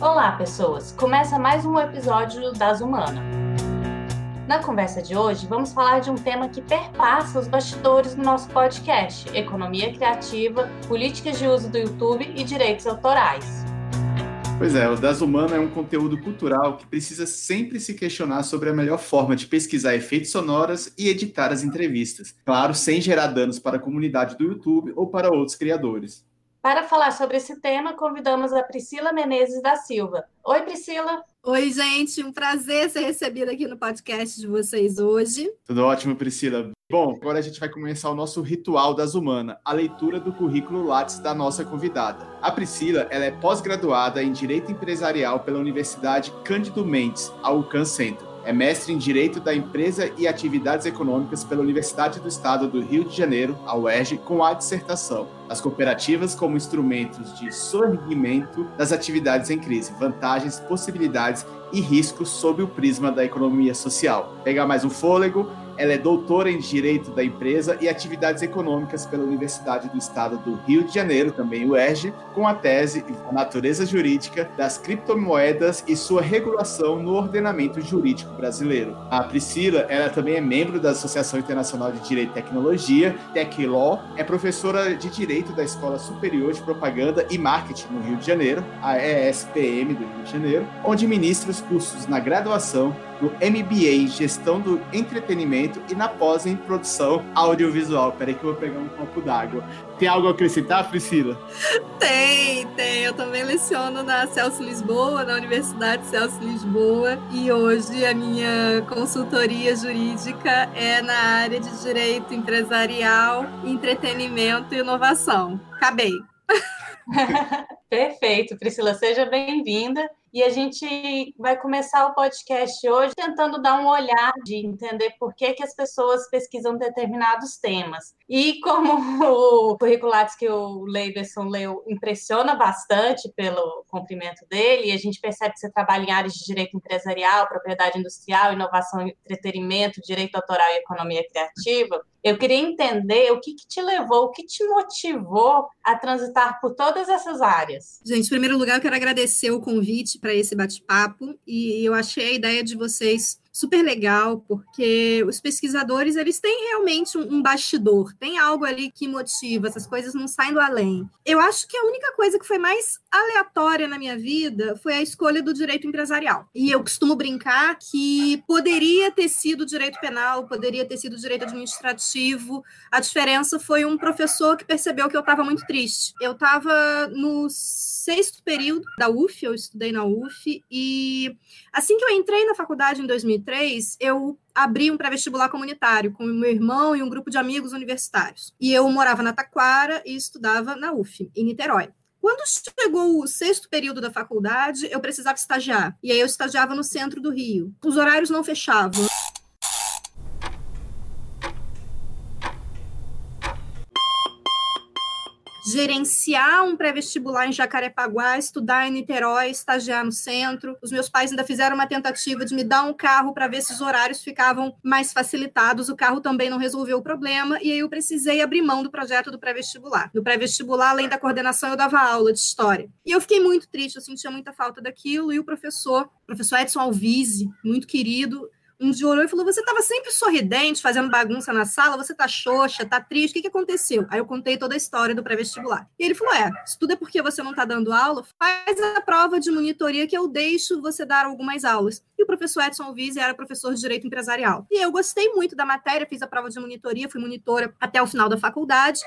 Olá, pessoas! Começa mais um episódio das Humana. Na conversa de hoje, vamos falar de um tema que perpassa os bastidores do nosso podcast: economia criativa, políticas de uso do YouTube e direitos autorais. Pois é, o Das Humana é um conteúdo cultural que precisa sempre se questionar sobre a melhor forma de pesquisar efeitos sonoros e editar as entrevistas. Claro, sem gerar danos para a comunidade do YouTube ou para outros criadores. Para falar sobre esse tema, convidamos a Priscila Menezes da Silva. Oi, Priscila. Oi, gente, um prazer ser recebida aqui no podcast de vocês hoje. Tudo ótimo, Priscila. Bom, agora a gente vai começar o nosso ritual das humanas, a leitura do currículo Lattes da nossa convidada. A Priscila, ela é pós-graduada em Direito Empresarial pela Universidade Cândido Mendes, a UCAN Centro. É mestre em Direito da Empresa e Atividades Econômicas pela Universidade do Estado do Rio de Janeiro, a UERJ, com a dissertação As cooperativas como instrumentos de sorgimento das atividades em crise, vantagens, possibilidades e riscos sob o prisma da economia social. Pegar mais um fôlego ela é doutora em Direito da Empresa e Atividades Econômicas pela Universidade do Estado do Rio de Janeiro, também UERJ, com a tese A Natureza Jurídica das Criptomoedas e sua regulação no ordenamento jurídico brasileiro. A Priscila, ela também é membro da Associação Internacional de Direito e Tecnologia, TecLaw, é professora de Direito da Escola Superior de Propaganda e Marketing no Rio de Janeiro, a ESPM do Rio de Janeiro, onde ministra os cursos na graduação no MBA em Gestão do Entretenimento e na pós em Produção Audiovisual. Peraí que eu vou pegar um copo d'água. Tem algo a acrescentar, Priscila? Tem, tem. Eu também leciono na Celso Lisboa, na Universidade Celso Lisboa, e hoje a minha consultoria jurídica é na área de Direito Empresarial, Entretenimento e Inovação. Acabei. Perfeito, Priscila, seja bem-vinda. E a gente vai começar o podcast hoje tentando dar um olhar de entender por que, que as pessoas pesquisam determinados temas. E como o currículo que o Leiberson leu impressiona bastante pelo comprimento dele, e a gente percebe que você trabalha em áreas de direito empresarial, propriedade industrial, inovação entretenimento, direito autoral e economia criativa, eu queria entender o que, que, te levou, o que te motivou a transitar por todas essas áreas. Gente, em primeiro lugar, eu quero agradecer o convite para esse bate-papo e eu achei a ideia de vocês super legal, porque os pesquisadores, eles têm realmente um, um, bastidor, tem algo ali que motiva, essas coisas não saem do além. Eu acho que a única coisa que foi mais aleatória na minha vida foi a escolha do direito empresarial. E eu costumo brincar que poderia ter sido direito penal, poderia ter sido direito administrativo, a diferença foi um professor que percebeu que eu estava muito triste. Eu estava no sexto período da UF, eu estudei na UF, e assim que eu entrei na faculdade em 2003, eu abri um pré-vestibular comunitário com meu irmão e um grupo de amigos universitários. E eu morava na Taquara e estudava na UF, em Niterói. Quando chegou o sexto período da faculdade, eu precisava estagiar. E aí eu estagiava no centro do Rio. Os horários não fechavam. Gerenciar um pré-vestibular em Jacarepaguá, estudar em Niterói, estagiar no centro. Os meus pais ainda fizeram uma tentativa de me dar um carro para ver se os horários ficavam mais facilitados. O carro também não resolveu o problema e aí eu precisei abrir mão do projeto do pré-vestibular. No pré-vestibular, além da coordenação, eu dava aula de história. E eu fiquei muito triste, eu sentia muita falta daquilo e o professor, o professor Edson Alvise, muito querido, dia olhou e falou: Você estava sempre sorridente, fazendo bagunça na sala, você tá xoxa, tá triste, o que, que aconteceu? Aí eu contei toda a história do pré-vestibular. E ele falou: É, se tudo é porque você não tá dando aula, faz a prova de monitoria que eu deixo você dar algumas aulas. E o professor Edson Alvise era professor de Direito Empresarial. E eu gostei muito da matéria, fiz a prova de monitoria, fui monitora até o final da faculdade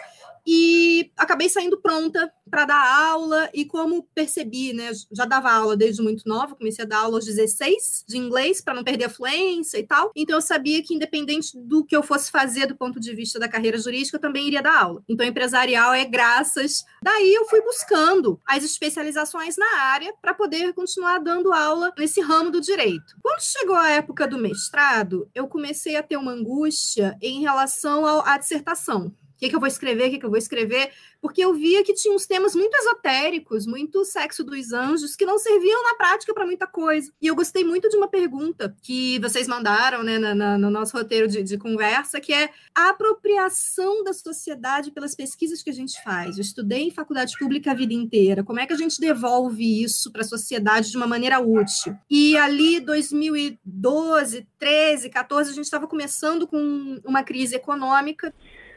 e acabei saindo pronta para dar aula e como percebi, né, já dava aula desde muito nova, comecei a dar aula aos 16 de inglês para não perder a fluência e tal. Então eu sabia que independente do que eu fosse fazer do ponto de vista da carreira jurídica, eu também iria dar aula. Então empresarial é graças. Daí eu fui buscando as especializações na área para poder continuar dando aula nesse ramo do direito. Quando chegou a época do mestrado, eu comecei a ter uma angústia em relação à dissertação que, que eu vou escrever, o que, que eu vou escrever, porque eu via que tinha uns temas muito esotéricos, muito sexo dos anjos, que não serviam na prática para muita coisa. E eu gostei muito de uma pergunta que vocês mandaram né, na, na, no nosso roteiro de, de, conversa, que é a apropriação da sociedade pelas pesquisas que a gente faz. Eu estudei em faculdade pública a vida inteira. Como é que a gente devolve isso para a sociedade de uma maneira útil? E ali, 2012, 13, 14, a gente estava começando com uma crise econômica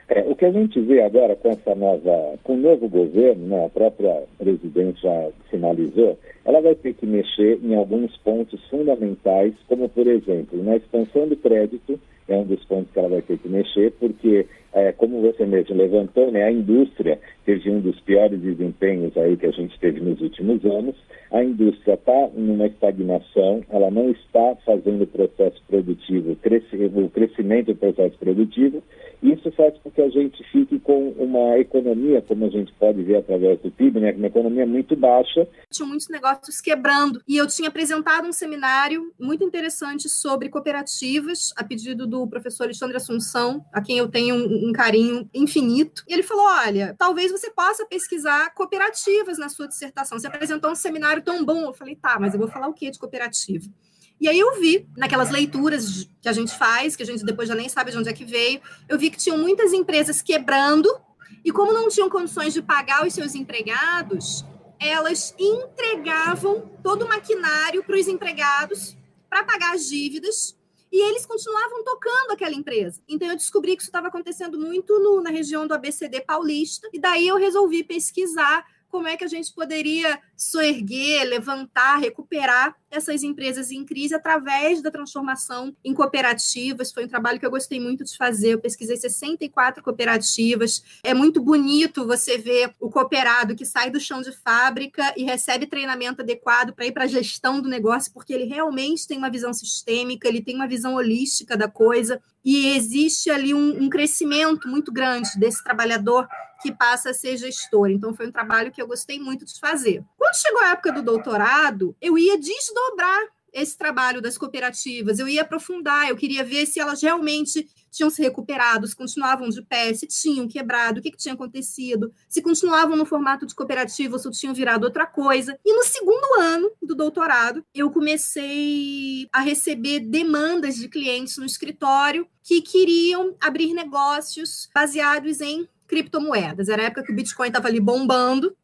é, o que a gente vê agora com essa nova, com o novo governo, né, a própria presidente já finalizou, ela vai ter que mexer em alguns pontos fundamentais, como por exemplo, na expansão do crédito, é um dos pontos que ela vai ter que mexer, porque, é, como você mesmo levantou, né, a indústria teve um dos piores desempenhos aí que a gente teve nos últimos anos. A indústria está numa estagnação, ela não está fazendo o processo produtivo, o crescimento do processo produtivo, isso faz com que a gente fique com uma economia, como a gente pode ver através do PIB, né, uma economia muito baixa. Tinha muitos negócios quebrando e eu tinha apresentado um seminário muito interessante sobre cooperativas, a pedido do professor Alexandre Assunção, a quem eu tenho um, um carinho infinito. E ele falou: olha, talvez você possa pesquisar cooperativas na sua dissertação. Você apresentou um seminário tão bom. Eu falei: tá, mas eu vou falar o que de cooperativa? E aí eu vi, naquelas leituras que a gente faz, que a gente depois já nem sabe de onde é que veio, eu vi que tinham muitas empresas quebrando, e como não tinham condições de pagar os seus empregados, elas entregavam todo o maquinário para os empregados para pagar as dívidas, e eles continuavam tocando aquela empresa. Então eu descobri que isso estava acontecendo muito no, na região do ABCD paulista, e daí eu resolvi pesquisar como é que a gente poderia soerguer, levantar, recuperar essas empresas em crise através da transformação em cooperativas. Foi um trabalho que eu gostei muito de fazer. Eu pesquisei 64 cooperativas. É muito bonito você ver o cooperado que sai do chão de fábrica e recebe treinamento adequado para ir para a gestão do negócio, porque ele realmente tem uma visão sistêmica, ele tem uma visão holística da coisa e existe ali um, um crescimento muito grande desse trabalhador que passa a ser gestor. Então, foi um trabalho que eu gostei muito de fazer. Quando chegou a época do doutorado, eu ia desdobrar esse trabalho das cooperativas, eu ia aprofundar, eu queria ver se elas realmente tinham se recuperado, se continuavam de pé, se tinham quebrado, o que, que tinha acontecido, se continuavam no formato de cooperativa ou se tinham virado outra coisa. E no segundo ano do doutorado, eu comecei a receber demandas de clientes no escritório que queriam abrir negócios baseados em criptomoedas. Era a época que o Bitcoin estava ali bombando.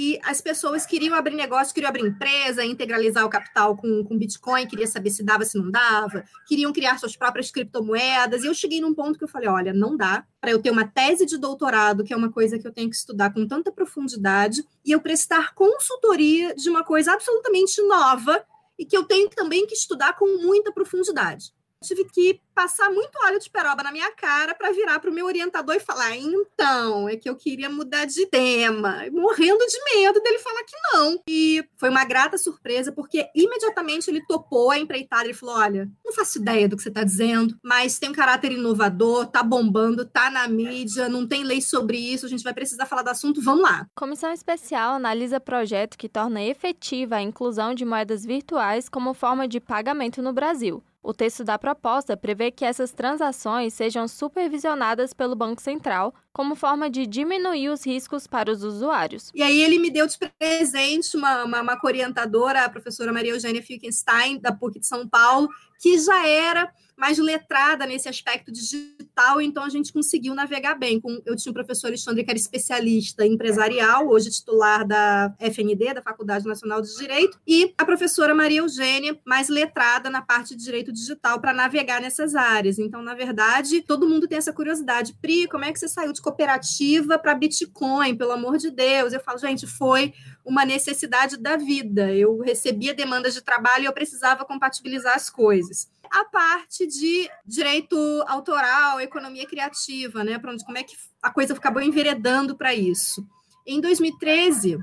E as pessoas queriam abrir negócio, queriam abrir empresa, integralizar o capital com, com Bitcoin, queria saber se dava, se não dava, queriam criar suas próprias criptomoedas. E eu cheguei num ponto que eu falei: olha, não dá para eu ter uma tese de doutorado, que é uma coisa que eu tenho que estudar com tanta profundidade, e eu prestar consultoria de uma coisa absolutamente nova e que eu tenho também que estudar com muita profundidade tive que passar muito óleo de peroba na minha cara para virar para o meu orientador e falar: então, é que eu queria mudar de tema, morrendo de medo dele falar que não. E foi uma grata surpresa, porque imediatamente ele topou a empreitada. Ele falou: olha, não faço ideia do que você está dizendo, mas tem um caráter inovador, tá bombando, tá na mídia, não tem lei sobre isso, a gente vai precisar falar do assunto, vamos lá. Comissão Especial analisa projeto que torna efetiva a inclusão de moedas virtuais como forma de pagamento no Brasil. O texto da proposta prevê que essas transações sejam supervisionadas pelo Banco Central como forma de diminuir os riscos para os usuários. E aí ele me deu de presente uma, uma, uma orientadora, a professora Maria Eugênia Finkenstein, da PUC de São Paulo, que já era mais letrada nesse aspecto digital, então a gente conseguiu navegar bem. Eu tinha um professor Alexandre que era especialista empresarial, hoje titular da FND, da Faculdade Nacional de Direito, e a professora Maria Eugênia, mais letrada na parte de direito digital para navegar nessas áreas. Então, na verdade, todo mundo tem essa curiosidade. Pri, como é que você saiu de cooperativa para Bitcoin, pelo amor de Deus? Eu falo, gente, foi uma necessidade da vida. Eu recebia demandas de trabalho e eu precisava compatibilizar as coisas a parte de direito autoral, economia criativa, né? Para onde como é que a coisa acabou enveredando para isso. Em 2013,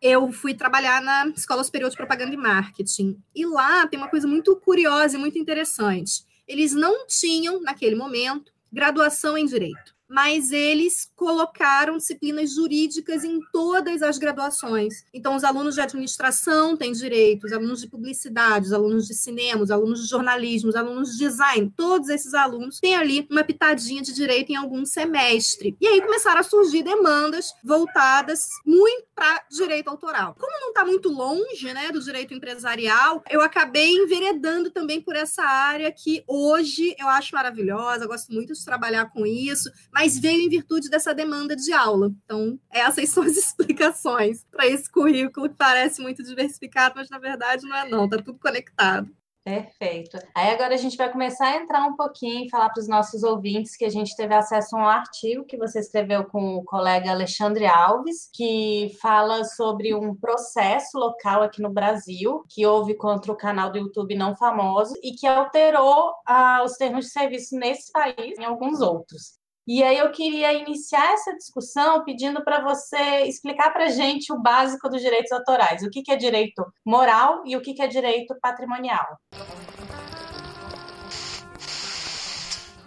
eu fui trabalhar na Escola Superior de Propaganda e Marketing. E lá tem uma coisa muito curiosa e muito interessante. Eles não tinham, naquele momento, graduação em direito. Mas eles colocaram disciplinas jurídicas em todas as graduações. Então, os alunos de administração têm direito, os alunos de publicidade, os alunos de cinema, os alunos de jornalismo, os alunos de design, todos esses alunos têm ali uma pitadinha de direito em algum semestre. E aí começaram a surgir demandas voltadas muito para direito autoral. Como não está muito longe né, do direito empresarial, eu acabei enveredando também por essa área que hoje eu acho maravilhosa, gosto muito de trabalhar com isso, mas veio em virtude dessa demanda de aula. Então, essas são as explicações para esse currículo que parece muito diversificado, mas na verdade não é não, está tudo conectado. Perfeito. Aí agora a gente vai começar a entrar um pouquinho e falar para os nossos ouvintes que a gente teve acesso a um artigo que você escreveu com o colega Alexandre Alves, que fala sobre um processo local aqui no Brasil que houve contra o canal do YouTube não famoso e que alterou ah, os termos de serviço nesse país e em alguns outros. E aí eu queria iniciar essa discussão pedindo para você explicar para a gente o básico dos direitos autorais, o que, é direito moral e o que, que é direito patrimonial.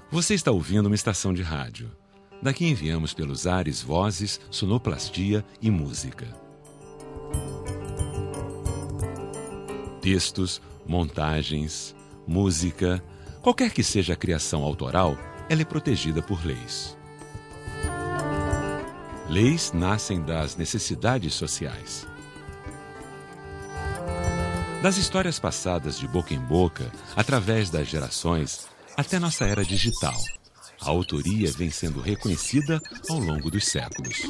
Você está ouvindo uma estação de rádio. Daqui enviamos pelos ares vozes, sonoplastia e música. Textos, montagens, música, qualquer que seja a criação autoral, ela é protegida por leis. Leis nascem das necessidades sociais. Das histórias passadas de boca em boca, através das gerações, até nossa era digital, a autoria vem sendo reconhecida ao longo dos séculos.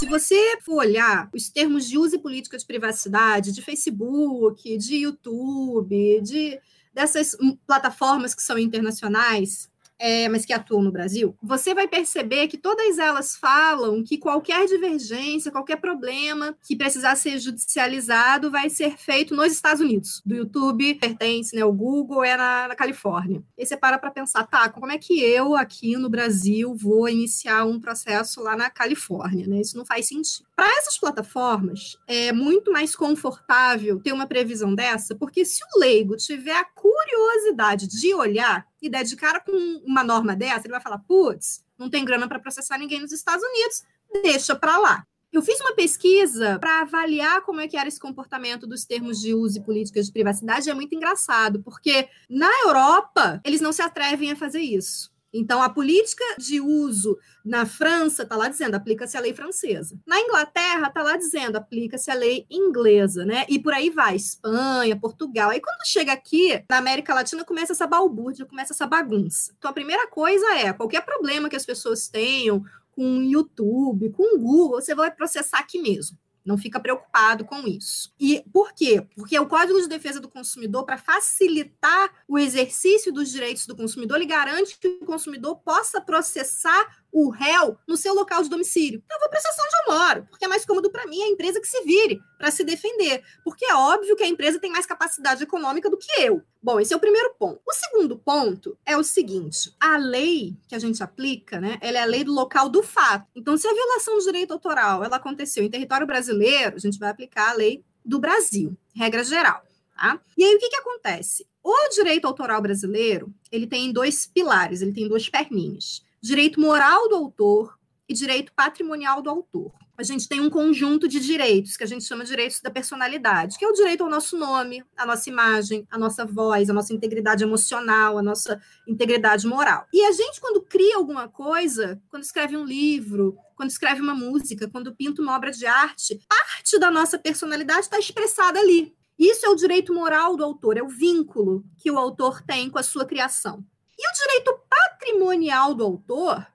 Se você for olhar os termos de uso e política de privacidade de Facebook, de YouTube, de dessas plataformas que são internacionais, é, mas que atuam no Brasil, você vai perceber que todas elas falam que qualquer divergência, qualquer problema que precisar ser judicializado vai ser feito nos Estados Unidos. Do YouTube pertence, né? O Google é na, na Califórnia. E você para para pensar, tá, como é que eu aqui no Brasil vou iniciar um processo lá na Califórnia, né? Isso não faz sentido. Para essas plataformas, é muito mais confortável ter uma previsão dessa, porque se o leigo tiver a curiosidade de olhar e der de cara com uma norma dessa, ele vai falar: putz, não tem grana para processar ninguém nos Estados Unidos, deixa para lá. Eu fiz uma pesquisa para avaliar como é que era esse comportamento dos termos de uso e políticas de privacidade. É muito engraçado, porque na Europa eles não se atrevem a fazer isso. Então, a política de uso na França está lá dizendo aplica-se a lei francesa. Na Inglaterra está lá dizendo aplica-se a lei inglesa, né? E por aí vai, Espanha, Portugal. Aí quando chega aqui, na América Latina, começa essa balbúrdia, começa essa bagunça. Então, a primeira coisa é, qualquer problema que as pessoas tenham com o YouTube, com o Google, você vai processar aqui mesmo. Não fica preocupado com isso. E por quê? Porque o Código de Defesa do Consumidor, para facilitar o exercício dos direitos do consumidor, ele garante que o consumidor possa processar o réu no seu local de domicílio. Eu vou processar onde eu moro, porque é mais cômodo para mim a empresa que se vire para se defender, porque é óbvio que a empresa tem mais capacidade econômica do que eu. Bom, esse é o primeiro ponto. O segundo ponto é o seguinte: a lei que a gente aplica, né, ela é a lei do local do fato. Então, se a violação do direito autoral ela aconteceu em território brasileiro, a gente vai aplicar a lei do Brasil, regra geral. Tá? E aí o que, que acontece? O direito autoral brasileiro ele tem dois pilares, ele tem duas perninhas direito moral do autor e direito patrimonial do autor. A gente tem um conjunto de direitos que a gente chama de direitos da personalidade, que é o direito ao nosso nome, à nossa imagem, à nossa voz, à nossa integridade emocional, à nossa integridade moral. E a gente, quando cria alguma coisa, quando escreve um livro, quando escreve uma música, quando pinta uma obra de arte, parte da nossa personalidade está expressada ali. Isso é o direito moral do autor, é o vínculo que o autor tem com a sua criação. E o direito patrimonial do autor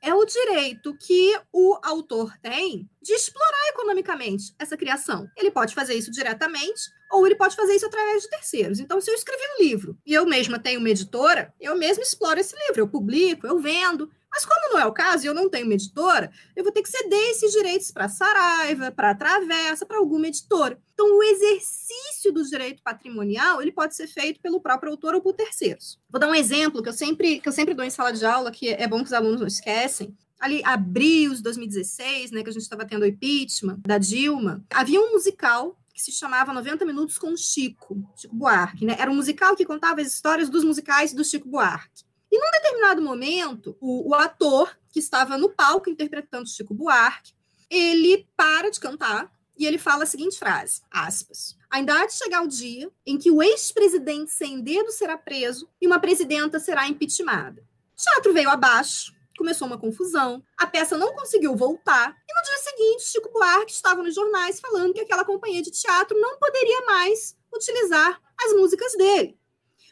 é o direito que o autor tem de explorar economicamente essa criação. Ele pode fazer isso diretamente ou ele pode fazer isso através de terceiros. Então, se eu escrevi um livro e eu mesma tenho uma editora, eu mesma exploro esse livro, eu publico, eu vendo, mas como não é o caso e eu não tenho uma editora, eu vou ter que ceder esses direitos para Saraiva, para a Travessa, para alguma editora. Então, o exercício do direito patrimonial ele pode ser feito pelo próprio autor ou por terceiros. Vou dar um exemplo que eu sempre, que eu sempre dou em sala de aula, que é bom que os alunos não esquecem ali abril de 2016, né, que a gente estava tendo o impeachment da Dilma, havia um musical que se chamava 90 Minutos com Chico, Chico Buarque, né? Era um musical que contava as histórias dos musicais do Chico Buarque. E num determinado momento, o, o ator que estava no palco interpretando Chico Buarque, ele para de cantar e ele fala a seguinte frase, aspas, ainda há de chegar o dia em que o ex-presidente sem dedo será preso e uma presidenta será impeachmentada. O teatro veio abaixo, começou uma confusão, a peça não conseguiu voltar, e no dia seguinte, Chico Buarque estava nos jornais falando que aquela companhia de teatro não poderia mais utilizar as músicas dele.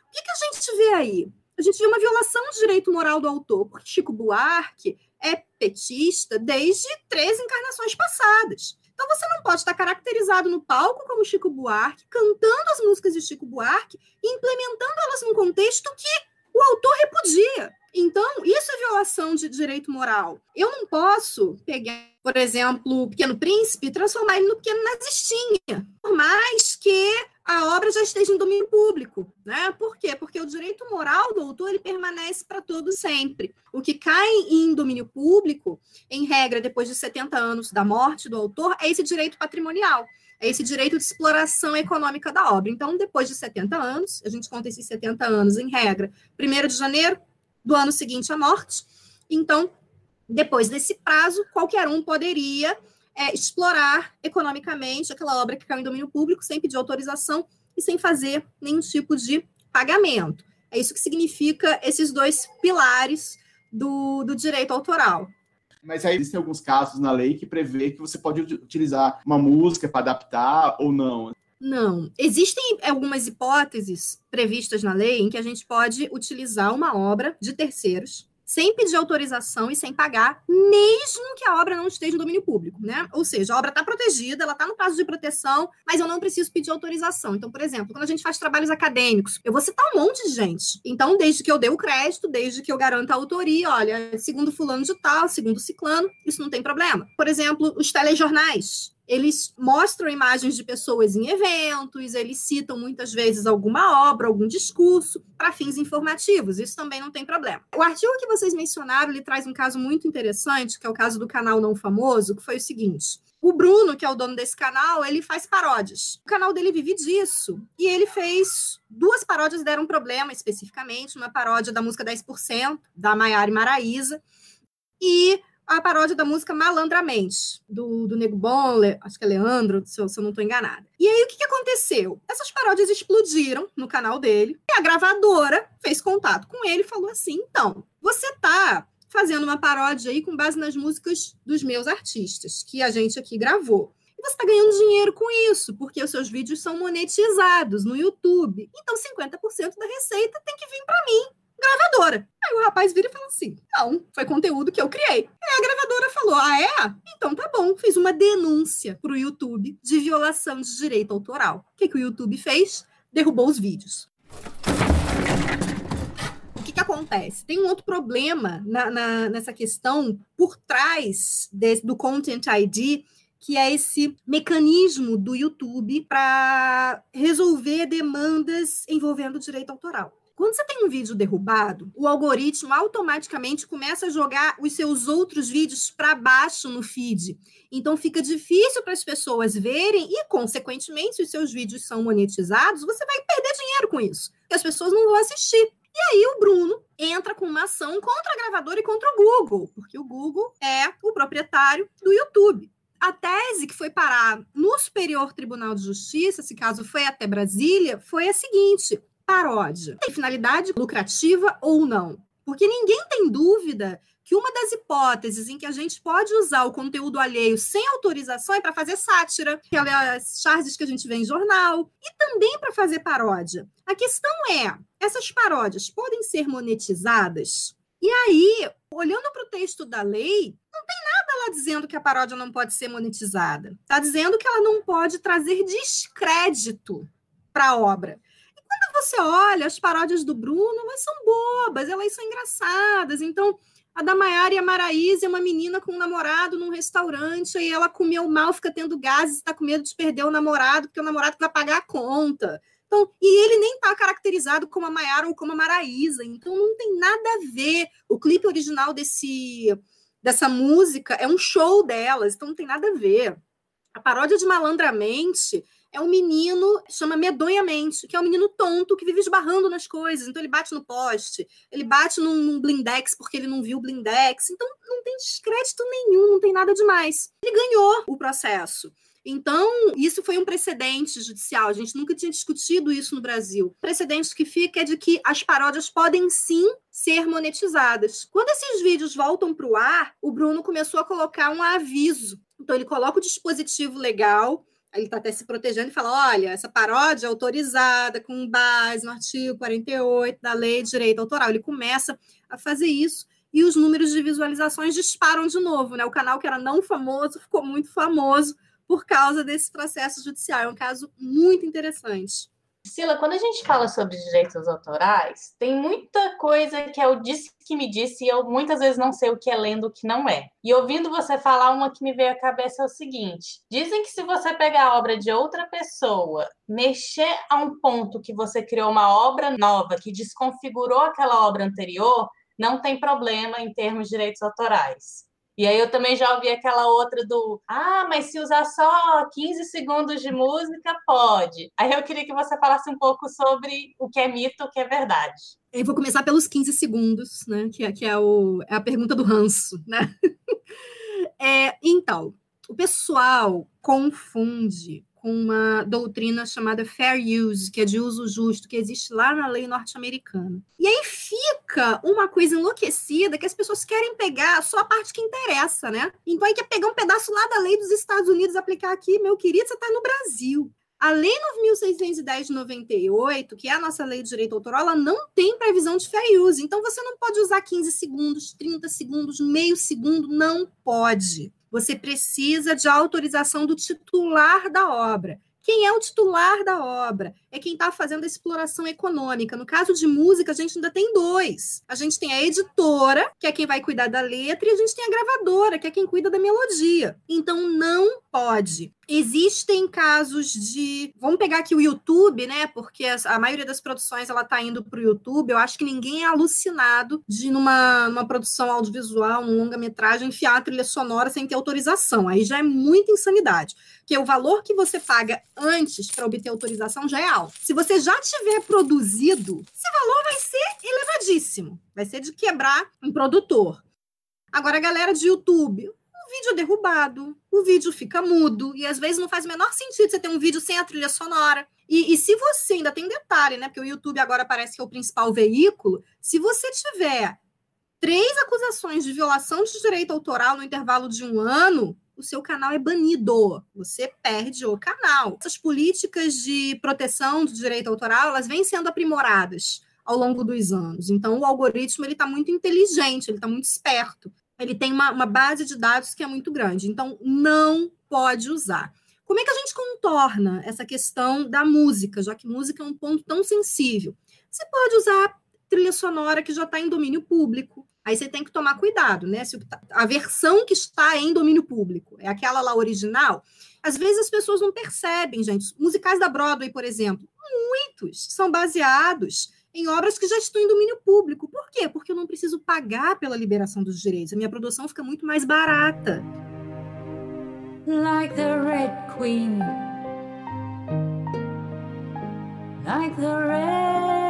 O que, que a gente vê aí? A gente vê uma violação do direito moral do autor, porque Chico Buarque é petista desde três encarnações passadas. Então você não pode estar caracterizado no palco como Chico Buarque, cantando as músicas de Chico Buarque e implementando elas num contexto que o autor repudia. Então, isso é violação de direito moral. Eu não posso pegar, por exemplo, o Pequeno Príncipe e transformar ele no Pequeno Nazistinha, por mais que a obra já esteja em domínio público, né? Por quê? Porque o direito moral do autor ele permanece para todo sempre. O que cai em domínio público, em regra, depois de 70 anos da morte do autor, é esse direito patrimonial, é esse direito de exploração econômica da obra. Então, depois de 70 anos, a gente conta esses 70 anos em regra, 1 de janeiro do ano seguinte à morte. Então, depois desse prazo, qualquer um poderia é, explorar economicamente aquela obra que caiu em domínio público sem pedir autorização e sem fazer nenhum tipo de pagamento. É isso que significa esses dois pilares do, do direito autoral. Mas aí existem alguns casos na lei que prevê que você pode utilizar uma música para adaptar ou não. Não. Existem algumas hipóteses previstas na lei em que a gente pode utilizar uma obra de terceiros sem pedir autorização e sem pagar, mesmo que a obra não esteja em domínio público, né? Ou seja, a obra está protegida, ela está no prazo de proteção, mas eu não preciso pedir autorização. Então, por exemplo, quando a gente faz trabalhos acadêmicos, eu vou citar um monte de gente. Então, desde que eu dê o crédito, desde que eu garanta a autoria, olha, segundo fulano de tal, segundo ciclano, isso não tem problema. Por exemplo, os telejornais eles mostram imagens de pessoas em eventos, eles citam muitas vezes alguma obra, algum discurso, para fins informativos. Isso também não tem problema. O artigo que vocês mencionaram, ele traz um caso muito interessante, que é o caso do canal Não Famoso, que foi o seguinte. O Bruno, que é o dono desse canal, ele faz paródias. O canal dele vive disso. E ele fez duas paródias deram problema especificamente, uma paródia da música 10%, da Maiara e Maraísa, e a paródia da música Malandramente, do, do Nego Bom, acho que é Leandro, se eu, se eu não estou enganada. E aí, o que, que aconteceu? Essas paródias explodiram no canal dele, e a gravadora fez contato com ele e falou assim: então, você tá fazendo uma paródia aí com base nas músicas dos meus artistas, que a gente aqui gravou. Você está ganhando dinheiro com isso, porque os seus vídeos são monetizados no YouTube. Então, 50% da receita tem que vir para mim gravadora. Aí o rapaz vira e fala assim: não, foi conteúdo que eu criei. Aí a gravadora falou: ah, é? Então tá bom. Fiz uma denúncia pro YouTube de violação de direito autoral. O que, que o YouTube fez? Derrubou os vídeos. O que, que acontece? Tem um outro problema na, na, nessa questão por trás de, do Content ID, que é esse mecanismo do YouTube para resolver demandas envolvendo direito autoral. Quando você tem um vídeo derrubado, o algoritmo automaticamente começa a jogar os seus outros vídeos para baixo no feed. Então fica difícil para as pessoas verem e, consequentemente, se os seus vídeos são monetizados, você vai perder dinheiro com isso, as pessoas não vão assistir. E aí o Bruno entra com uma ação contra a gravadora e contra o Google, porque o Google é o proprietário do YouTube. A tese que foi parar no Superior Tribunal de Justiça, esse caso foi até Brasília, foi a seguinte: paródia tem finalidade lucrativa ou não? Porque ninguém tem dúvida que uma das hipóteses em que a gente pode usar o conteúdo alheio sem autorização é para fazer sátira, aquelas charges que a gente vê em jornal, e também para fazer paródia. A questão é: essas paródias podem ser monetizadas? E aí, olhando para o texto da lei, não tem nada lá dizendo que a paródia não pode ser monetizada. Está dizendo que ela não pode trazer descrédito para a obra. Quando você olha as paródias do Bruno, elas são bobas, elas são engraçadas. Então, a da Maiara e a Maraísa é uma menina com um namorado num restaurante e ela comeu mal, fica tendo gases, está com medo de perder o namorado, porque o namorado vai pagar a conta. Então, e ele nem está caracterizado como a Maiara ou como a Maraísa, então não tem nada a ver. O clipe original desse dessa música é um show delas, então não tem nada a ver. A paródia de Malandramente é um menino, chama Medonhamente, que é um menino tonto que vive esbarrando nas coisas. Então ele bate no poste, ele bate num, num blindex porque ele não viu o blindex. Então não tem descrédito nenhum, não tem nada demais. Ele ganhou o processo. Então, isso foi um precedente judicial. A gente nunca tinha discutido isso no Brasil. O precedente que fica é de que as paródias podem sim ser monetizadas. Quando esses vídeos voltam para o ar, o Bruno começou a colocar um aviso. Então, ele coloca o dispositivo legal ele está até se protegendo e fala: olha, essa paródia é autorizada com base no artigo 48 da Lei de Direito Autoral. Ele começa a fazer isso e os números de visualizações disparam de novo. Né? O canal que era não famoso ficou muito famoso por causa desse processo judicial. É um caso muito interessante. Sila, quando a gente fala sobre direitos autorais, tem muita coisa que é o disse que me disse e eu muitas vezes não sei o que é lendo o que não é. E ouvindo você falar, uma que me veio à cabeça é o seguinte: dizem que se você pegar a obra de outra pessoa, mexer a um ponto que você criou uma obra nova, que desconfigurou aquela obra anterior, não tem problema em termos de direitos autorais. E aí eu também já ouvi aquela outra do ah, mas se usar só 15 segundos de música, pode. Aí eu queria que você falasse um pouco sobre o que é mito, o que é verdade. Eu vou começar pelos 15 segundos, né? Que é, que é, o, é a pergunta do ranço, né? é, então, o pessoal confunde com uma doutrina chamada fair use, que é de uso justo, que existe lá na lei norte-americana. E aí fica uma coisa enlouquecida que as pessoas querem pegar só a parte que interessa, né? Então aí quer pegar um pedaço lá da lei dos Estados Unidos aplicar aqui, meu querido, você está no Brasil. A Lei 9.610 de 98, que é a nossa lei de direito autoral, ela não tem previsão de fair use. Então, você não pode usar 15 segundos, 30 segundos, meio segundo, não pode. Você precisa de autorização do titular da obra. Quem é o titular da obra? É quem está fazendo a exploração econômica. No caso de música, a gente ainda tem dois. A gente tem a editora, que é quem vai cuidar da letra, e a gente tem a gravadora, que é quem cuida da melodia. Então, não pode. Existem casos de. Vamos pegar aqui o YouTube, né? Porque a maioria das produções ela está indo para o YouTube. Eu acho que ninguém é alucinado de, numa, numa produção audiovisual, um longa-metragem, enfiar a trilha sonora sem ter autorização. Aí já é muita insanidade. Porque o valor que você paga antes para obter autorização já é alto. Se você já tiver produzido, esse valor vai ser elevadíssimo. Vai ser de quebrar um produtor. Agora, a galera de YouTube, vídeo é derrubado, o vídeo fica mudo, e às vezes não faz o menor sentido você ter um vídeo sem a trilha sonora. E, e, se você ainda tem detalhe, né? Porque o YouTube agora parece que é o principal veículo. Se você tiver três acusações de violação de direito autoral no intervalo de um ano, o seu canal é banido. Você perde o canal. Essas políticas de proteção do direito autoral, elas vêm sendo aprimoradas ao longo dos anos. Então, o algoritmo ele está muito inteligente, ele está muito esperto ele tem uma, uma base de dados que é muito grande. Então, não pode usar. Como é que a gente contorna essa questão da música, já que música é um ponto tão sensível? Você pode usar trilha sonora que já está em domínio público. Aí você tem que tomar cuidado, né? Se a versão que está em domínio público é aquela lá original, às vezes as pessoas não percebem, gente. Musicais da Broadway, por exemplo, muitos são baseados em obras que já estão em domínio público. Por quê? Porque eu não preciso pagar pela liberação dos direitos. A minha produção fica muito mais barata. Like the Red Queen. Like the Red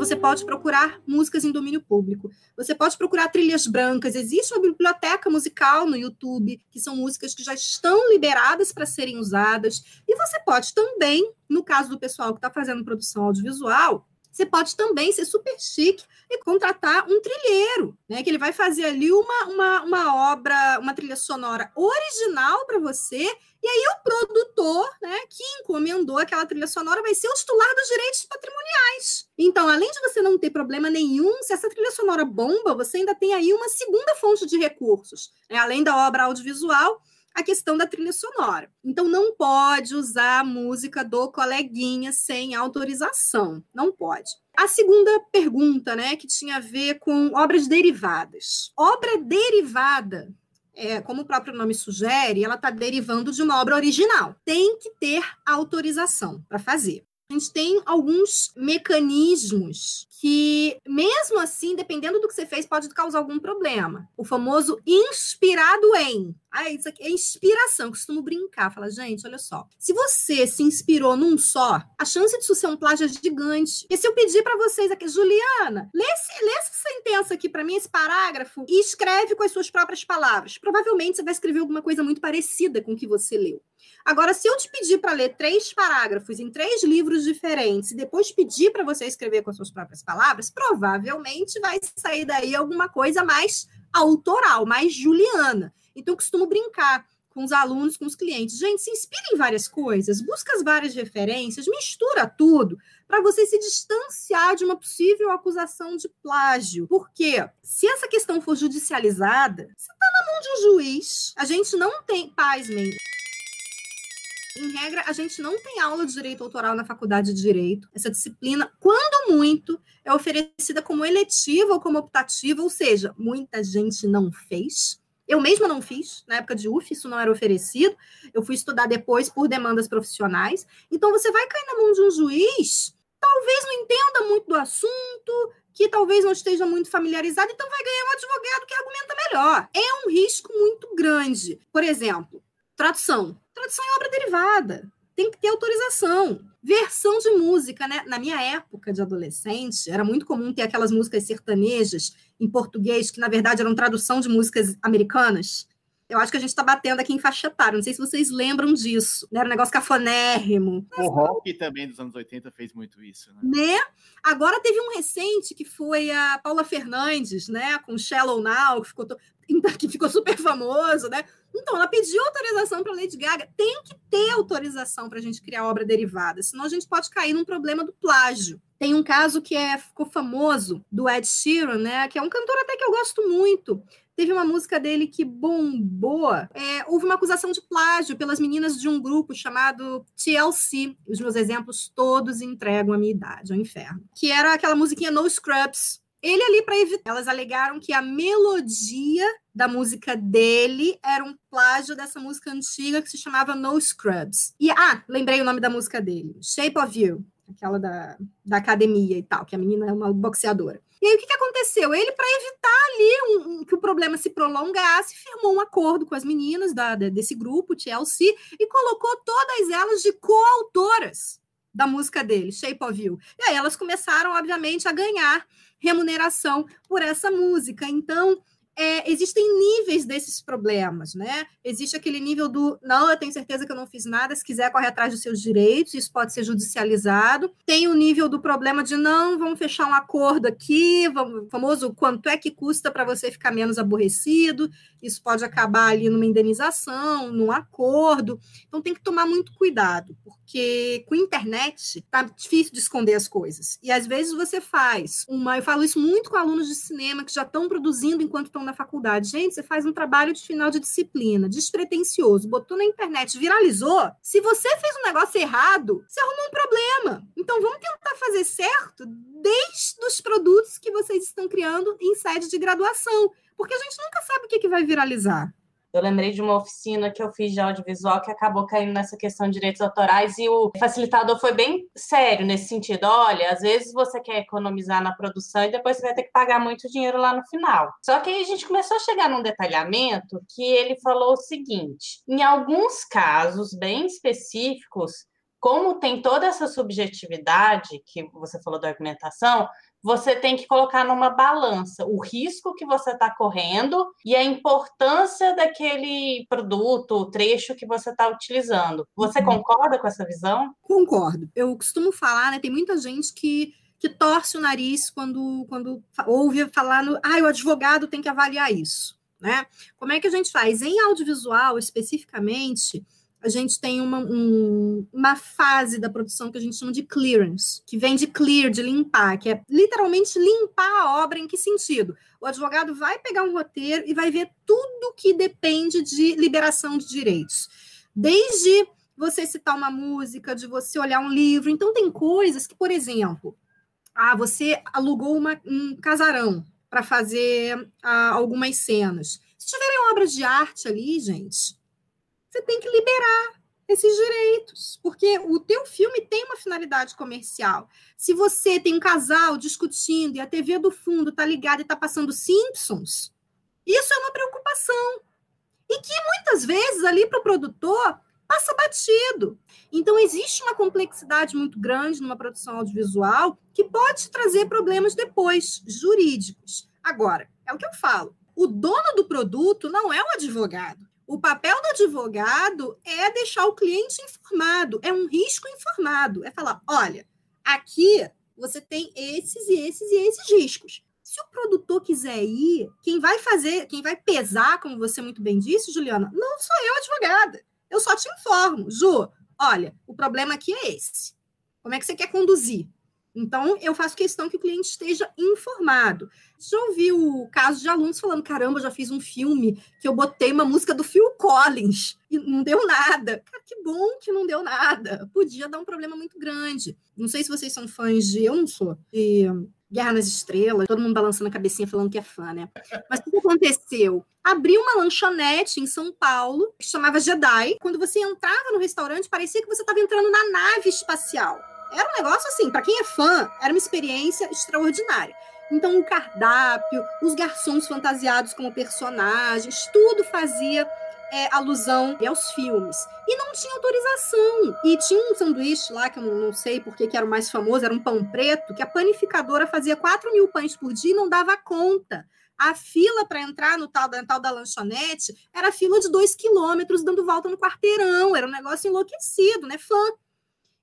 você pode procurar músicas em domínio público. Você pode procurar trilhas brancas. Existe uma biblioteca musical no YouTube, que são músicas que já estão liberadas para serem usadas. E você pode também, no caso do pessoal que está fazendo produção audiovisual, você pode também ser super chique e contratar um trilheiro, né? Que ele vai fazer ali uma, uma, uma obra, uma trilha sonora original para você e aí o produtor, né, que encomendou aquela trilha sonora vai ser o titular dos direitos patrimoniais. Então, além de você não ter problema nenhum, se essa trilha sonora bomba, você ainda tem aí uma segunda fonte de recursos, né? além da obra audiovisual, a questão da trilha sonora. Então, não pode usar a música do coleguinha sem autorização. Não pode. A segunda pergunta, né, que tinha a ver com obras derivadas. Obra derivada é, como o próprio nome sugere, ela está derivando de uma obra original. Tem que ter autorização para fazer. A gente tem alguns mecanismos que, mesmo assim, dependendo do que você fez, pode causar algum problema. O famoso inspirado em. Ah, isso aqui é inspiração. Costumo brincar. Fala, gente, olha só. Se você se inspirou num só, a chance disso ser um plágio é gigante. E se eu pedir para vocês aqui, Juliana, lê, esse, lê essa sentença aqui para mim, esse parágrafo, e escreve com as suas próprias palavras. Provavelmente você vai escrever alguma coisa muito parecida com o que você leu. Agora, se eu te pedir para ler três parágrafos em três livros diferentes e depois pedir para você escrever com as suas próprias palavras, provavelmente vai sair daí alguma coisa mais autoral, mais juliana. Então, eu costumo brincar com os alunos, com os clientes. Gente, se inspira em várias coisas, busca as várias referências, mistura tudo para você se distanciar de uma possível acusação de plágio. Porque se essa questão for judicializada, você está na mão de um juiz. A gente não tem, paz, mesmo em regra, a gente não tem aula de direito autoral na faculdade de direito. Essa disciplina, quando muito, é oferecida como eletiva ou como optativa, ou seja, muita gente não fez. Eu mesma não fiz, na época de UF, isso não era oferecido. Eu fui estudar depois por demandas profissionais. Então, você vai cair na mão de um juiz, talvez não entenda muito do assunto, que talvez não esteja muito familiarizado, então vai ganhar um advogado que argumenta melhor. É um risco muito grande. Por exemplo, tradução. Tradução é obra derivada. Tem que ter autorização. Versão de música, né? Na minha época de adolescente, era muito comum ter aquelas músicas sertanejas em português, que na verdade eram tradução de músicas americanas. Eu acho que a gente está batendo aqui em faixa etária. Não sei se vocês lembram disso. Né? Era um negócio cafonérrimo. O rock também dos anos 80 fez muito isso, né? né? Agora teve um recente que foi a Paula Fernandes, né? Com Shallow Now, que ficou, que ficou super famoso, né? Então, ela pediu autorização para Lady Gaga. Tem que ter autorização para a gente criar obra derivada, senão a gente pode cair num problema do plágio. Tem um caso que é, ficou famoso do Ed Sheeran, né? Que é um cantor até que eu gosto muito. Teve uma música dele que bombou. É, houve uma acusação de plágio pelas meninas de um grupo chamado TLC. Os meus exemplos todos entregam a minha idade, ao inferno. Que era aquela musiquinha No Scrubs, ele ali para evitar, elas alegaram que a melodia da música dele era um plágio dessa música antiga que se chamava No Scrubs. E ah, lembrei o nome da música dele, Shape of You, aquela da, da academia e tal, que a menina é uma boxeadora. E aí o que, que aconteceu? Ele, para evitar ali um, um, que o problema se prolongasse, firmou um acordo com as meninas da, desse grupo, TLC, e colocou todas elas de coautoras da música dele, Shape of You. E aí elas começaram, obviamente, a ganhar remuneração por essa música. Então, é, existem níveis desses problemas, né? Existe aquele nível do não, eu tenho certeza que eu não fiz nada, se quiser correr atrás dos seus direitos, isso pode ser judicializado. Tem o nível do problema de não, vamos fechar um acordo aqui, vamos, famoso quanto é que custa para você ficar menos aborrecido, isso pode acabar ali numa indenização, num acordo. Então tem que tomar muito cuidado, porque com a internet tá difícil de esconder as coisas. E às vezes você faz uma, eu falo isso muito com alunos de cinema que já estão produzindo enquanto estão na faculdade. Gente, você faz um trabalho de final de disciplina, despretensioso, botou na internet, viralizou. Se você fez um negócio errado, você arrumou um problema. Então vamos tentar fazer certo desde os produtos que vocês estão criando em sede de graduação, porque a gente nunca sabe o que, que vai viralizar. Eu lembrei de uma oficina que eu fiz de audiovisual que acabou caindo nessa questão de direitos autorais e o facilitador foi bem sério nesse sentido. Olha, às vezes você quer economizar na produção e depois você vai ter que pagar muito dinheiro lá no final. Só que aí a gente começou a chegar num detalhamento que ele falou o seguinte: em alguns casos bem específicos, como tem toda essa subjetividade que você falou da argumentação, você tem que colocar numa balança o risco que você está correndo e a importância daquele produto, trecho que você está utilizando. Você uhum. concorda com essa visão? Concordo. Eu costumo falar, né? Tem muita gente que que torce o nariz quando, quando ouve falar no, ah, o advogado tem que avaliar isso, né? Como é que a gente faz? Em audiovisual, especificamente, a gente tem uma, um, uma fase da produção que a gente chama de clearance, que vem de clear, de limpar, que é literalmente limpar a obra. Em que sentido? O advogado vai pegar um roteiro e vai ver tudo que depende de liberação de direitos. Desde você citar uma música, de você olhar um livro. Então, tem coisas que, por exemplo, ah, você alugou uma, um casarão para fazer ah, algumas cenas. Se tiverem obras de arte ali, gente, você tem que liberar esses direitos, porque o teu filme tem uma finalidade comercial. Se você tem um casal discutindo e a TV do fundo está ligada e está passando Simpsons, isso é uma preocupação. E que muitas vezes ali para o produtor passa batido. Então, existe uma complexidade muito grande numa produção audiovisual que pode trazer problemas depois, jurídicos. Agora, é o que eu falo: o dono do produto não é o advogado. O papel do advogado é deixar o cliente informado, é um risco informado. É falar: olha, aqui você tem esses e esses e esses riscos. Se o produtor quiser ir, quem vai fazer, quem vai pesar, como você muito bem disse, Juliana, não sou eu, advogada. Eu só te informo, Ju, olha, o problema aqui é esse. Como é que você quer conduzir? Então, eu faço questão que o cliente esteja informado. Já ouvi o caso de alunos falando: caramba, já fiz um filme que eu botei uma música do Phil Collins e não deu nada. Cara, que bom que não deu nada. Podia dar um problema muito grande. Não sei se vocês são fãs de. Eu não sou. De Guerra nas Estrelas, todo mundo balançando a cabecinha falando que é fã, né? Mas o que aconteceu? Abriu uma lanchonete em São Paulo, que chamava Jedi. Quando você entrava no restaurante, parecia que você estava entrando na nave espacial. Era um negócio assim, para quem é fã, era uma experiência extraordinária. Então, o cardápio, os garçons fantasiados como personagens, tudo fazia é, alusão aos filmes. E não tinha autorização. E tinha um sanduíche lá, que eu não, sei porque que era o mais famoso, era um pão preto, que a panificadora fazia 4 mil pães por dia e não dava conta. A fila para entrar no tal, da, tal da lanchonete era fila de dois quilômetros dando volta no quarteirão. Era um negócio enlouquecido, né? Fã.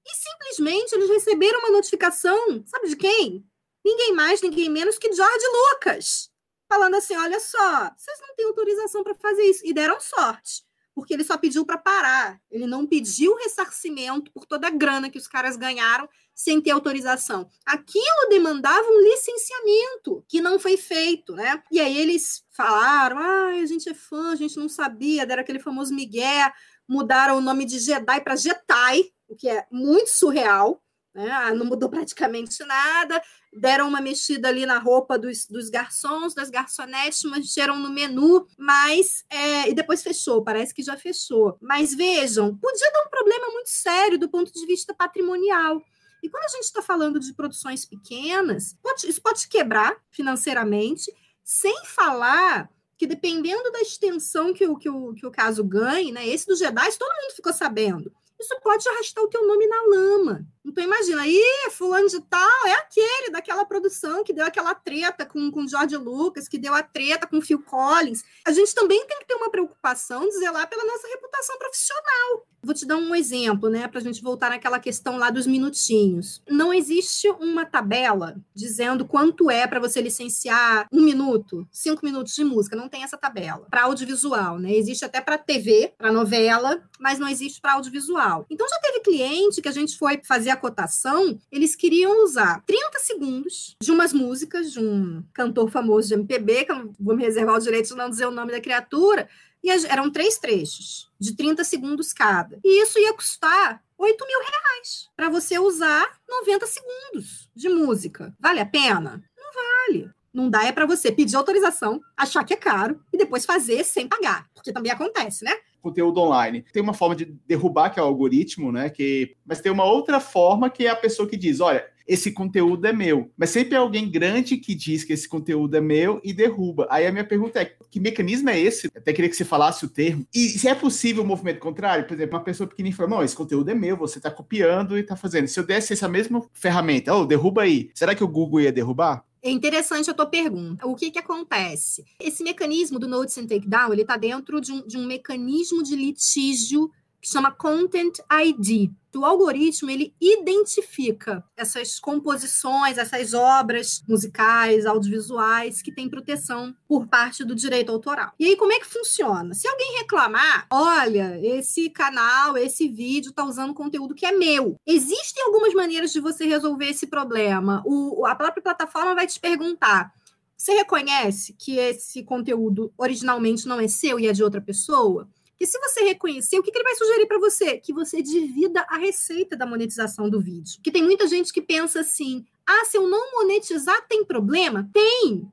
E simplesmente eles receberam uma notificação, sabe de quem? Ninguém mais, ninguém menos que George Lucas falando assim: olha só, vocês não têm autorização para fazer isso. E deram sorte, porque ele só pediu para parar. Ele não pediu ressarcimento por toda a grana que os caras ganharam sem ter autorização. Aquilo demandava um licenciamento que não foi feito, né? E aí eles falaram: ah, a gente é fã, a gente não sabia, deram aquele famoso Miguel, mudaram o nome de Jedi para Jetai, o que é muito surreal. Né? Ah, não mudou praticamente nada deram uma mexida ali na roupa dos, dos garçons, das garçonetes, mexeram no menu, mas é, e depois fechou, parece que já fechou. Mas vejam, podia dar um problema muito sério do ponto de vista patrimonial. E quando a gente está falando de produções pequenas, pode, isso pode quebrar financeiramente, sem falar que dependendo da extensão que o, que o, que o caso ganhe, né? Esse dos Jedi, todo mundo ficou sabendo. Isso pode arrastar o teu nome na lama. Então imagina, aí fulano de tal é aquele daquela produção que deu aquela treta com com George Lucas, que deu a treta com Phil Collins. A gente também tem que ter uma preocupação de zelar pela nossa reputação profissional. Vou te dar um exemplo, né, para a gente voltar naquela questão lá dos minutinhos. Não existe uma tabela dizendo quanto é para você licenciar um minuto, cinco minutos de música. Não tem essa tabela. Para audiovisual, né? Existe até para TV, para novela, mas não existe para audiovisual. Então já teve cliente que a gente foi fazer a cotação, eles queriam usar 30 segundos de umas músicas de um cantor famoso de MPB, que eu vou me reservar o direito de não dizer o nome da criatura, e eram três trechos, de 30 segundos cada. E isso ia custar 8 mil reais para você usar 90 segundos de música. Vale a pena? Não vale. Não dá é para você pedir autorização, achar que é caro e depois fazer sem pagar, porque também acontece, né? Conteúdo online. Tem uma forma de derrubar, que é o algoritmo, né? Que... Mas tem uma outra forma que é a pessoa que diz: olha, esse conteúdo é meu. Mas sempre é alguém grande que diz que esse conteúdo é meu e derruba. Aí a minha pergunta é: que mecanismo é esse? Até queria que você falasse o termo. E se é possível o um movimento contrário? Por exemplo, uma pessoa pequenininha fala: não, esse conteúdo é meu, você está copiando e está fazendo. Se eu desse essa mesma ferramenta, oh, derruba aí, será que o Google ia derrubar? É interessante a tua pergunta. O que, que acontece? Esse mecanismo do Notice and Takedown, ele está dentro de um, de um mecanismo de litígio que chama Content ID. O algoritmo ele identifica essas composições, essas obras musicais, audiovisuais que têm proteção por parte do direito autoral. E aí como é que funciona? Se alguém reclamar, olha, esse canal, esse vídeo está usando conteúdo que é meu. Existem algumas maneiras de você resolver esse problema. O, a própria plataforma vai te perguntar você reconhece que esse conteúdo originalmente não é seu e é de outra pessoa? Que se você reconhecer, o que, que ele vai sugerir para você? Que você divida a receita da monetização do vídeo. Que tem muita gente que pensa assim: ah, se eu não monetizar, tem problema? Tem!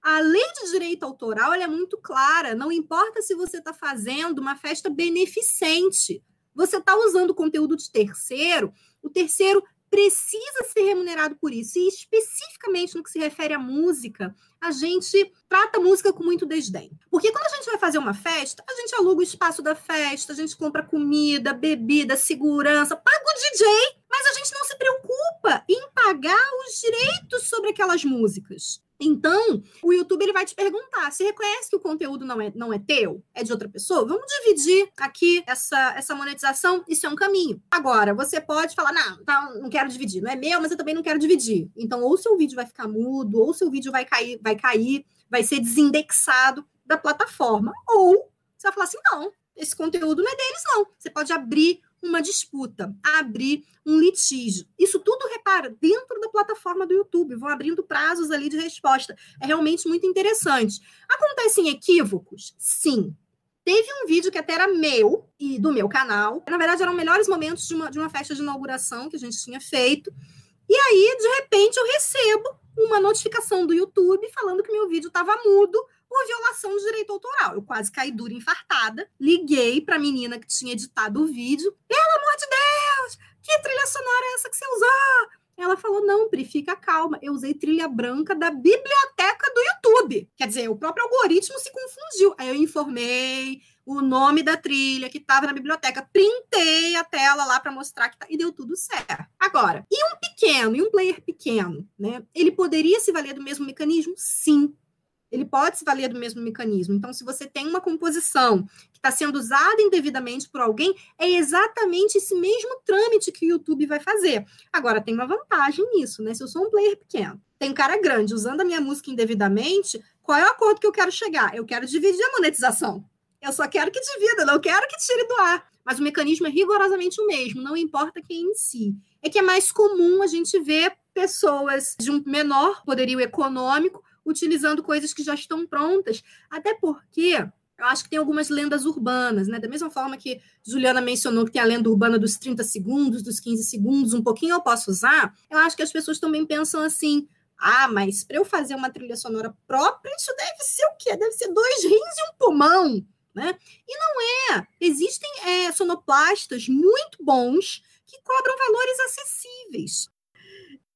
A lei de direito autoral é muito clara. Não importa se você está fazendo uma festa beneficente. você está usando conteúdo de terceiro, o terceiro precisa ser remunerado por isso. E especificamente no que se refere à música, a gente trata a música com muito desdém. Porque quando a gente vai fazer uma festa, a gente aluga o espaço da festa, a gente compra comida, bebida, segurança, paga o DJ, mas a gente não se preocupa em pagar os direitos sobre aquelas músicas. Então, o YouTube ele vai te perguntar: se reconhece que o conteúdo não é, não é teu, é de outra pessoa? Vamos dividir aqui essa, essa monetização. Isso é um caminho. Agora, você pode falar: não, tá, não quero dividir, não é meu, mas eu também não quero dividir. Então, ou seu vídeo vai ficar mudo, ou seu vídeo vai cair, vai cair, vai ser desindexado da plataforma. Ou você vai falar assim: não, esse conteúdo não é deles, não. Você pode abrir uma disputa, abrir um litígio. Isso tudo, repara, dentro da plataforma do YouTube, vão abrindo prazos ali de resposta. É realmente muito interessante. Acontecem equívocos? Sim. Teve um vídeo que até era meu e do meu canal. Na verdade, eram melhores momentos de uma, de uma festa de inauguração que a gente tinha feito. E aí, de repente, eu recebo uma notificação do YouTube falando que meu vídeo estava mudo por violação de direito autoral. Eu quase caí dura infartada. Liguei para a menina que tinha editado o vídeo. Pelo amor de Deus! Que trilha sonora é essa que você usou? Ela falou: não, Pri, fica calma. Eu usei trilha branca da biblioteca do YouTube. Quer dizer, o próprio algoritmo se confundiu. Aí eu informei o nome da trilha que estava na biblioteca, printei a tela lá para mostrar que tá, e deu tudo certo. Agora, e um pequeno, e um player pequeno, né? Ele poderia se valer do mesmo mecanismo? Sim ele pode se valer do mesmo mecanismo. Então, se você tem uma composição que está sendo usada indevidamente por alguém, é exatamente esse mesmo trâmite que o YouTube vai fazer. Agora, tem uma vantagem nisso, né? Se eu sou um player pequeno, tem um cara grande usando a minha música indevidamente, qual é o acordo que eu quero chegar? Eu quero dividir a monetização. Eu só quero que divida, não quero que tire do ar. Mas o mecanismo é rigorosamente o mesmo, não importa quem em si. É que é mais comum a gente ver pessoas de um menor poderio econômico utilizando coisas que já estão prontas, até porque eu acho que tem algumas lendas urbanas, né? Da mesma forma que Juliana mencionou que tem a lenda urbana dos 30 segundos, dos 15 segundos, um pouquinho eu posso usar, eu acho que as pessoas também pensam assim: ah, mas para eu fazer uma trilha sonora própria, isso deve ser o quê? Deve ser dois rins e um pulmão, né? E não é. Existem é, sonoplastas muito bons que cobram valores acessíveis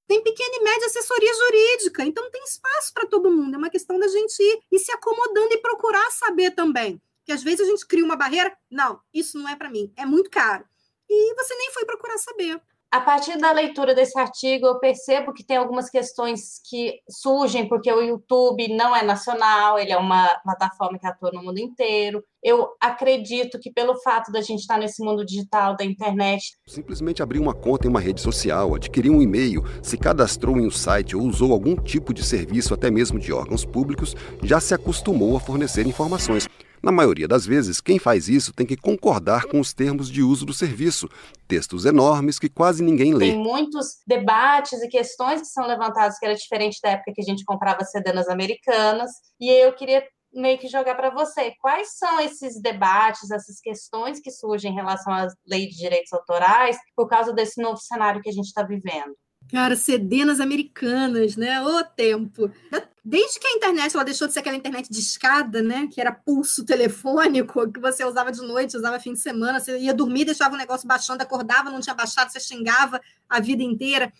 tem pequena e média assessoria jurídica, então tem espaço para todo mundo. É uma questão da gente ir, ir se acomodando e procurar saber também. Que às vezes a gente cria uma barreira, não, isso não é para mim, é muito caro. E você nem foi procurar saber. A partir da leitura desse artigo, eu percebo que tem algumas questões que surgem porque o YouTube não é nacional, ele é uma plataforma que atua no mundo inteiro. Eu acredito que pelo fato da gente estar nesse mundo digital da internet, simplesmente abrir uma conta em uma rede social, adquirir um e-mail, se cadastrou em um site ou usou algum tipo de serviço, até mesmo de órgãos públicos, já se acostumou a fornecer informações. Na maioria das vezes, quem faz isso tem que concordar com os termos de uso do serviço, textos enormes que quase ninguém lê. Tem muitos debates e questões que são levantadas que era diferente da época que a gente comprava CD nas americanas, e eu queria meio que jogar para você. Quais são esses debates, essas questões que surgem em relação à lei de direitos autorais por causa desse novo cenário que a gente está vivendo? Cara, CD nas americanas, né? O tempo. Desde que a internet ela deixou de ser aquela internet de escada, né? Que era pulso telefônico, que você usava de noite, usava fim de semana, você ia dormir, deixava o negócio baixando, acordava, não tinha baixado, você xingava a vida inteira.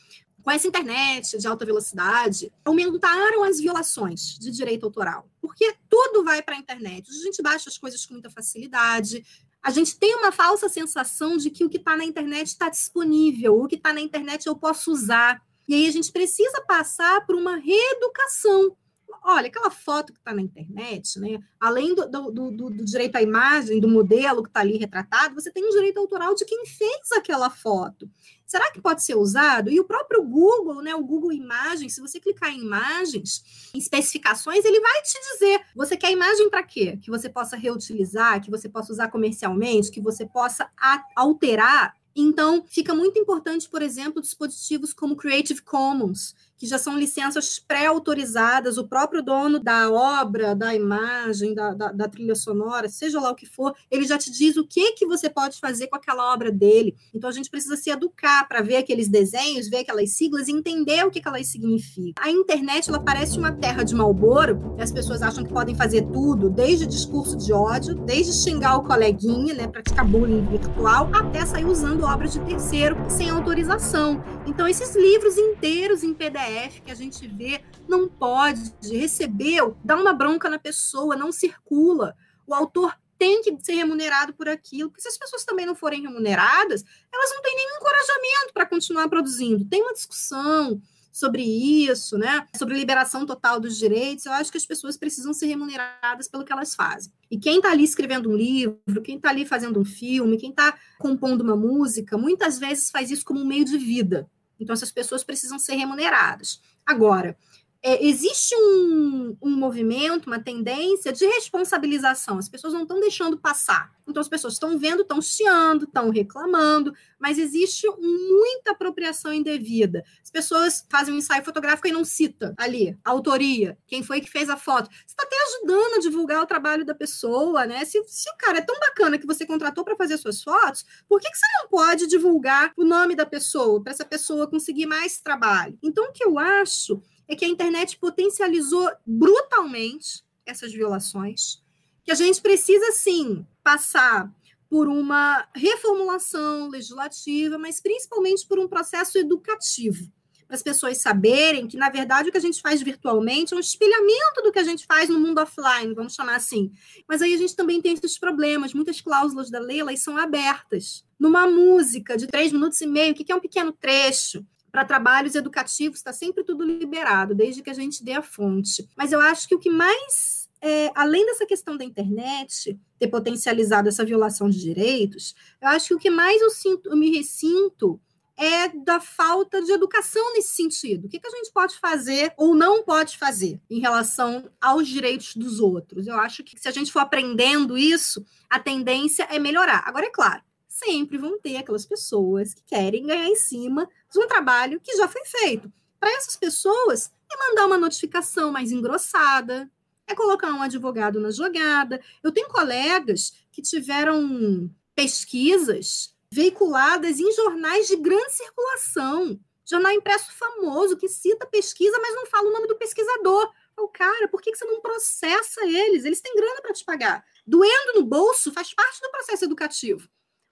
Com essa internet de alta velocidade, aumentaram as violações de direito autoral, porque tudo vai para a internet. A gente baixa as coisas com muita facilidade, a gente tem uma falsa sensação de que o que está na internet está disponível, o que está na internet eu posso usar. E aí a gente precisa passar por uma reeducação. Olha, aquela foto que está na internet, né? além do, do, do, do, direito à imagem, do modelo que está ali retratado, você tem um direito autoral de quem fez aquela foto. Será que pode ser usado? E o próprio Google, né, o Google Imagens, se você clicar em imagens, em especificações, ele vai te dizer: você quer imagem para quê? Que você possa reutilizar, que você possa usar comercialmente, que você possa alterar então, fica muito importante, por exemplo, dispositivos como Creative Commons, que já são licenças pré-autorizadas, o próprio dono da obra, da imagem, da, da, da, trilha sonora, seja lá o que for, ele já te diz o que, que você pode fazer com aquela obra dele. Então a gente precisa se educar para ver aqueles desenhos, ver aquelas siglas e entender o que, que elas significam. A internet ela parece uma terra de Malboro, as pessoas acham que podem fazer tudo, desde discurso de ódio, desde xingar o coleguinha, né, praticar bullying virtual, até sair usando obras de terceiro sem autorização. Então esses livros inteiros em PDF Que a gente vê, não pode, recebeu, dá uma bronca na pessoa, não circula. O autor tem que ser remunerado por aquilo, porque se as pessoas também não forem remuneradas, elas não têm nenhum encorajamento para continuar produzindo. Tem uma discussão sobre isso, né? Sobre liberação total dos direitos. Eu acho que as pessoas precisam ser remuneradas pelo que elas fazem. E quem está ali escrevendo um livro, quem está ali fazendo um filme, quem está compondo uma música, muitas vezes faz isso como um meio de vida. Então, essas pessoas precisam ser remuneradas. Agora, é, existe um, um, movimento, uma tendência de responsabilização. As pessoas não estão deixando passar. Então, as pessoas estão vendo, estão chiando, estão reclamando, mas existe muita apropriação indevida. As pessoas fazem um ensaio fotográfico e não cita ali a autoria, quem foi que fez a foto. Você está até ajudando a divulgar o trabalho da pessoa, né? Se, se o cara é tão bacana que você contratou para fazer suas fotos, por que, que você não pode divulgar o nome da pessoa, para essa pessoa conseguir mais trabalho? Então, o que eu acho é que a internet potencializou brutalmente essas violações, que a gente precisa sim passar por uma reformulação legislativa, mas principalmente por um processo educativo, para as pessoas saberem que, na verdade, o que a gente faz virtualmente é um espelhamento do que a gente faz no mundo offline, vamos chamar assim. Mas aí a gente também tem esses problemas, muitas cláusulas da lei, elas são abertas. Numa música de três minutos e meio, o que é um pequeno trecho? Para trabalhos educativos está sempre tudo liberado, desde que a gente dê a fonte. Mas eu acho que o que mais, é, além dessa questão da internet ter potencializado essa violação de direitos, eu acho que o que mais eu, sinto, eu me ressinto é da falta de educação nesse sentido. O que, que a gente pode fazer ou não pode fazer em relação aos direitos dos outros? Eu acho que se a gente for aprendendo isso, a tendência é melhorar. Agora, é claro, sempre vão ter aquelas pessoas que querem ganhar em cima de um trabalho que já foi feito. Para essas pessoas, é mandar uma notificação mais engrossada, é colocar um advogado na jogada. Eu tenho colegas que tiveram pesquisas veiculadas em jornais de grande circulação, jornal impresso famoso que cita pesquisa, mas não fala o nome do pesquisador. O cara, por que você não processa eles? Eles têm grana para te pagar. Doendo no bolso faz parte do processo educativo.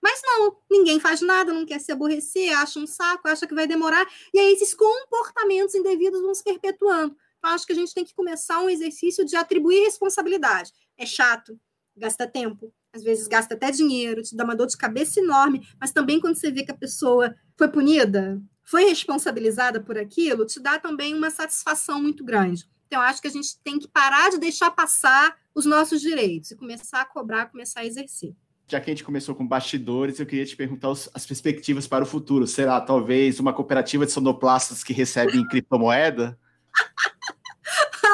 Mas não, ninguém faz nada, não quer se aborrecer, acha um saco, acha que vai demorar, e aí esses comportamentos indevidos vão se perpetuando. Então, acho que a gente tem que começar um exercício de atribuir responsabilidade. É chato, gasta tempo, às vezes gasta até dinheiro, te dá uma dor de cabeça enorme, mas também quando você vê que a pessoa foi punida, foi responsabilizada por aquilo, te dá também uma satisfação muito grande. Então, acho que a gente tem que parar de deixar passar os nossos direitos e começar a cobrar, começar a exercer já que a gente começou com bastidores, eu queria te perguntar os, as perspectivas para o futuro. Será talvez uma cooperativa de sonoplastas que recebe em criptomoeda?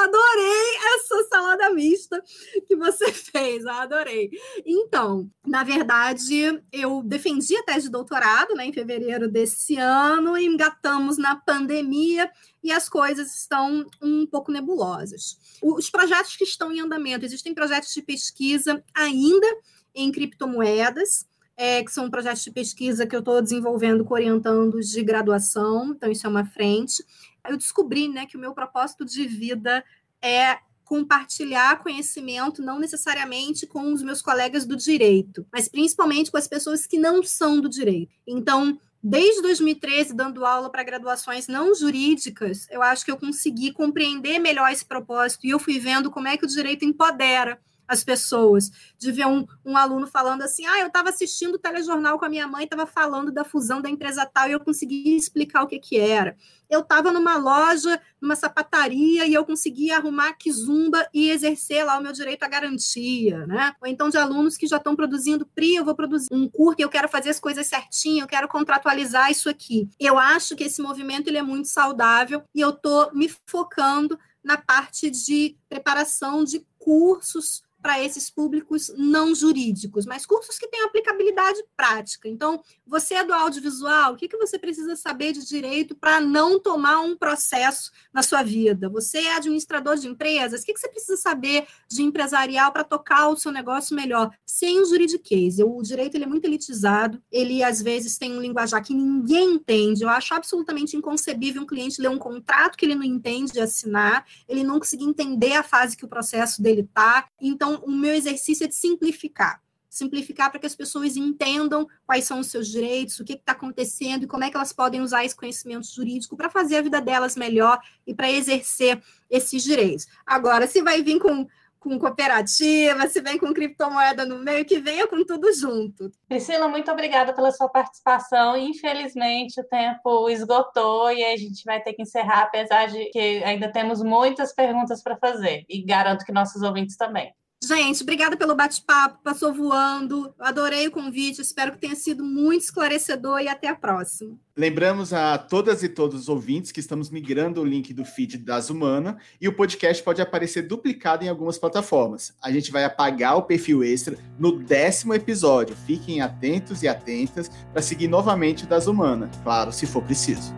Adorei essa salada mista que você fez, adorei. Então, na verdade, eu defendi a tese de doutorado né, em fevereiro desse ano, engatamos na pandemia e as coisas estão um pouco nebulosas. Os projetos que estão em andamento, existem projetos de pesquisa ainda em criptomoedas, é, que são projetos de pesquisa que eu estou desenvolvendo com orientandos de graduação, então isso é uma frente. Eu descobri né, que o meu propósito de vida é compartilhar conhecimento, não necessariamente com os meus colegas do direito, mas principalmente com as pessoas que não são do direito. Então, desde 2013, dando aula para graduações não jurídicas, eu acho que eu consegui compreender melhor esse propósito e eu fui vendo como é que o direito empodera as pessoas, de ver um, um aluno falando assim: ah, eu estava assistindo o telejornal com a minha mãe, estava falando da fusão da empresa tal e eu consegui explicar o que, que era. Eu estava numa loja, numa sapataria e eu consegui arrumar kizumba e exercer lá o meu direito à garantia, né? Ou então de alunos que já estão produzindo PRI, eu vou produzir um curso eu quero fazer as coisas certinho, eu quero contratualizar isso aqui. Eu acho que esse movimento ele é muito saudável e eu estou me focando na parte de preparação de cursos para esses públicos não jurídicos, mas cursos que têm aplicabilidade prática. Então, você é do audiovisual, o que, que você precisa saber de direito para não tomar um processo na sua vida? Você é administrador de empresas, o que, que você precisa saber de empresarial para tocar o seu negócio melhor? Sem o juridiquês. O direito ele é muito elitizado, ele às vezes tem um linguajar que ninguém entende. Eu acho absolutamente inconcebível um cliente ler um contrato que ele não entende de assinar, ele não conseguir entender a fase que o processo dele está. Então, então, o meu exercício é de simplificar. Simplificar para que as pessoas entendam quais são os seus direitos, o que está acontecendo e como é que elas podem usar esse conhecimento jurídico para fazer a vida delas melhor e para exercer esses direitos. Agora, se vai vir com com cooperativa, se vem com criptomoeda no meio, que venha com tudo junto. Priscila, muito obrigada pela sua participação. Infelizmente, o tempo esgotou e a gente vai ter que encerrar, apesar de que ainda temos muitas perguntas para fazer. E garanto que nossos ouvintes também. Gente, obrigada pelo bate-papo, passou voando. Adorei o convite, espero que tenha sido muito esclarecedor e até a próxima. Lembramos a todas e todos os ouvintes que estamos migrando o link do feed das Humana e o podcast pode aparecer duplicado em algumas plataformas. A gente vai apagar o perfil extra no décimo episódio. Fiquem atentos e atentas para seguir novamente o das Humana, claro, se for preciso.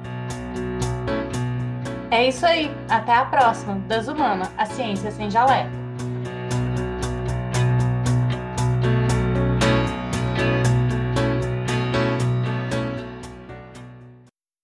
É isso aí. Até a próxima. Das Humana, a ciência sem jaleco.